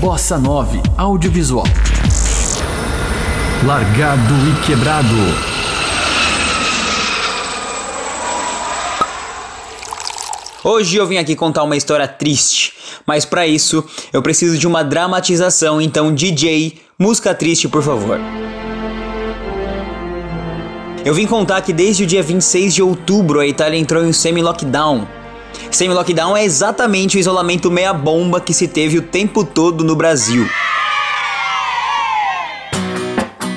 Bossa 9 Audiovisual. Largado e quebrado. Hoje eu vim aqui contar uma história triste, mas para isso eu preciso de uma dramatização, então DJ, música triste, por favor. Eu vim contar que desde o dia 26 de outubro a Itália entrou em semi-lockdown. Semi-lockdown é exatamente o isolamento meia-bomba que se teve o tempo todo no Brasil.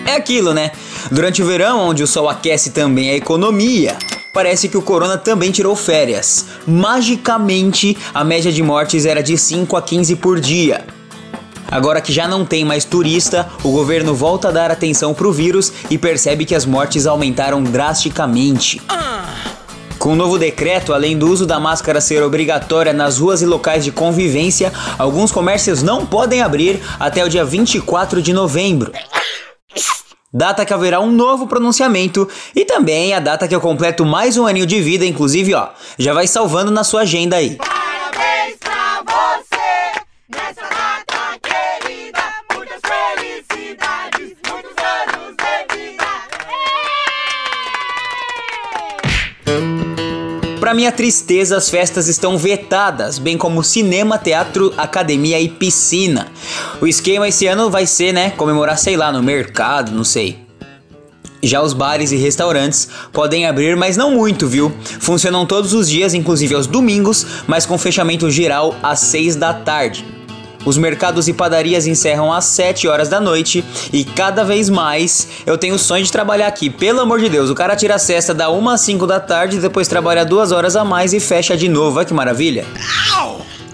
É aquilo, né? Durante o verão, onde o sol aquece também a economia, parece que o corona também tirou férias. Magicamente, a média de mortes era de 5 a 15 por dia. Agora que já não tem mais turista, o governo volta a dar atenção pro vírus e percebe que as mortes aumentaram drasticamente. Com o novo decreto, além do uso da máscara ser obrigatória nas ruas e locais de convivência, alguns comércios não podem abrir até o dia 24 de novembro. Data que haverá um novo pronunciamento e também a data que eu completo mais um aninho de vida, inclusive, ó, já vai salvando na sua agenda aí. Pra minha tristeza, as festas estão vetadas, bem como cinema, teatro, academia e piscina. O esquema esse ano vai ser, né, comemorar, sei lá, no mercado, não sei. Já os bares e restaurantes podem abrir, mas não muito, viu? Funcionam todos os dias, inclusive aos domingos, mas com fechamento geral às 6 da tarde. Os mercados e padarias encerram às 7 horas da noite e cada vez mais eu tenho o sonho de trabalhar aqui. Pelo amor de Deus, o cara tira a cesta da 1 às 5 da tarde, depois trabalha duas horas a mais e fecha de novo. Olha que maravilha!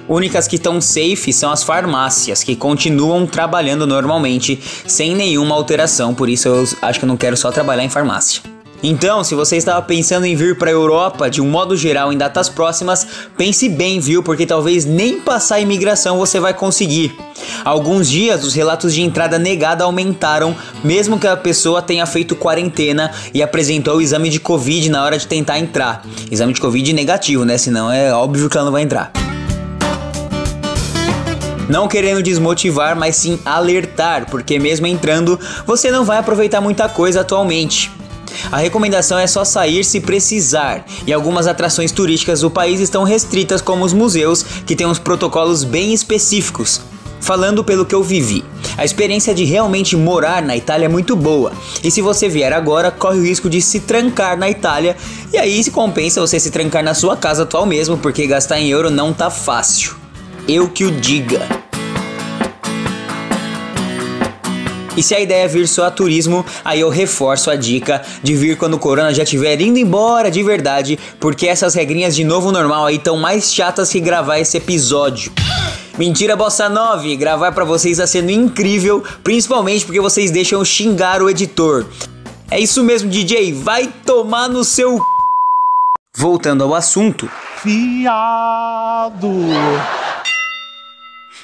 Únicas que estão safe são as farmácias, que continuam trabalhando normalmente, sem nenhuma alteração, por isso eu acho que eu não quero só trabalhar em farmácia. Então, se você estava pensando em vir para a Europa de um modo geral em datas próximas, pense bem, viu? Porque talvez nem passar a imigração você vai conseguir. Há alguns dias, os relatos de entrada negada aumentaram, mesmo que a pessoa tenha feito quarentena e apresentou o exame de Covid na hora de tentar entrar. Exame de Covid negativo, né? Senão é óbvio que ela não vai entrar. Não querendo desmotivar, mas sim alertar, porque mesmo entrando, você não vai aproveitar muita coisa atualmente. A recomendação é só sair se precisar, e algumas atrações turísticas do país estão restritas, como os museus, que têm uns protocolos bem específicos. Falando pelo que eu vivi, a experiência de realmente morar na Itália é muito boa, e se você vier agora, corre o risco de se trancar na Itália, e aí se compensa você se trancar na sua casa atual mesmo, porque gastar em euro não tá fácil. Eu que o diga. E se a ideia é vir só a turismo, aí eu reforço a dica de vir quando o corona já estiver indo embora de verdade, porque essas regrinhas de novo normal aí estão mais chatas que gravar esse episódio. Mentira Bossa 9, gravar pra vocês está sendo incrível, principalmente porque vocês deixam xingar o editor. É isso mesmo, DJ, vai tomar no seu. Voltando ao assunto. Fiado.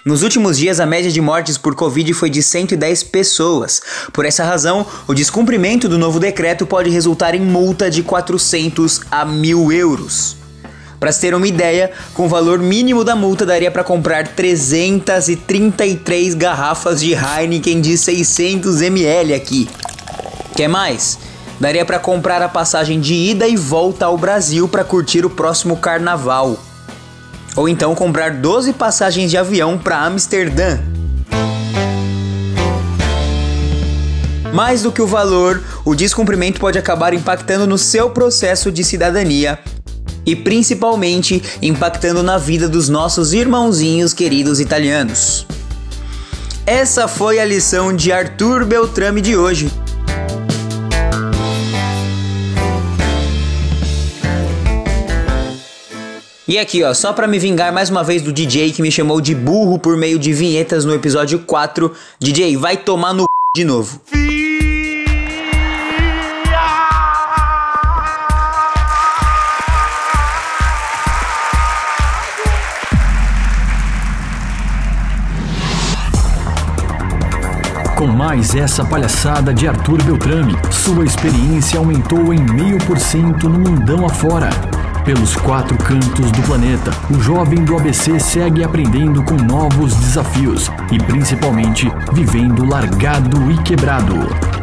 Nos últimos dias, a média de mortes por Covid foi de 110 pessoas. Por essa razão, o descumprimento do novo decreto pode resultar em multa de 400 a 1000 euros. Para se ter uma ideia, com o valor mínimo da multa daria para comprar 333 garrafas de Heineken de 600 ml aqui. Quer mais? Daria para comprar a passagem de ida e volta ao Brasil para curtir o próximo carnaval. Ou então comprar 12 passagens de avião para Amsterdã. Mais do que o valor, o descumprimento pode acabar impactando no seu processo de cidadania e principalmente impactando na vida dos nossos irmãozinhos queridos italianos. Essa foi a lição de Arthur Beltrame de hoje. E aqui, ó, só pra me vingar mais uma vez do DJ que me chamou de burro por meio de vinhetas no episódio 4, DJ, vai tomar no c... de novo. Com mais essa palhaçada de Arthur Beltrame, sua experiência aumentou em meio por cento no mundão afora. Pelos quatro cantos do planeta, o jovem do ABC segue aprendendo com novos desafios e principalmente vivendo largado e quebrado.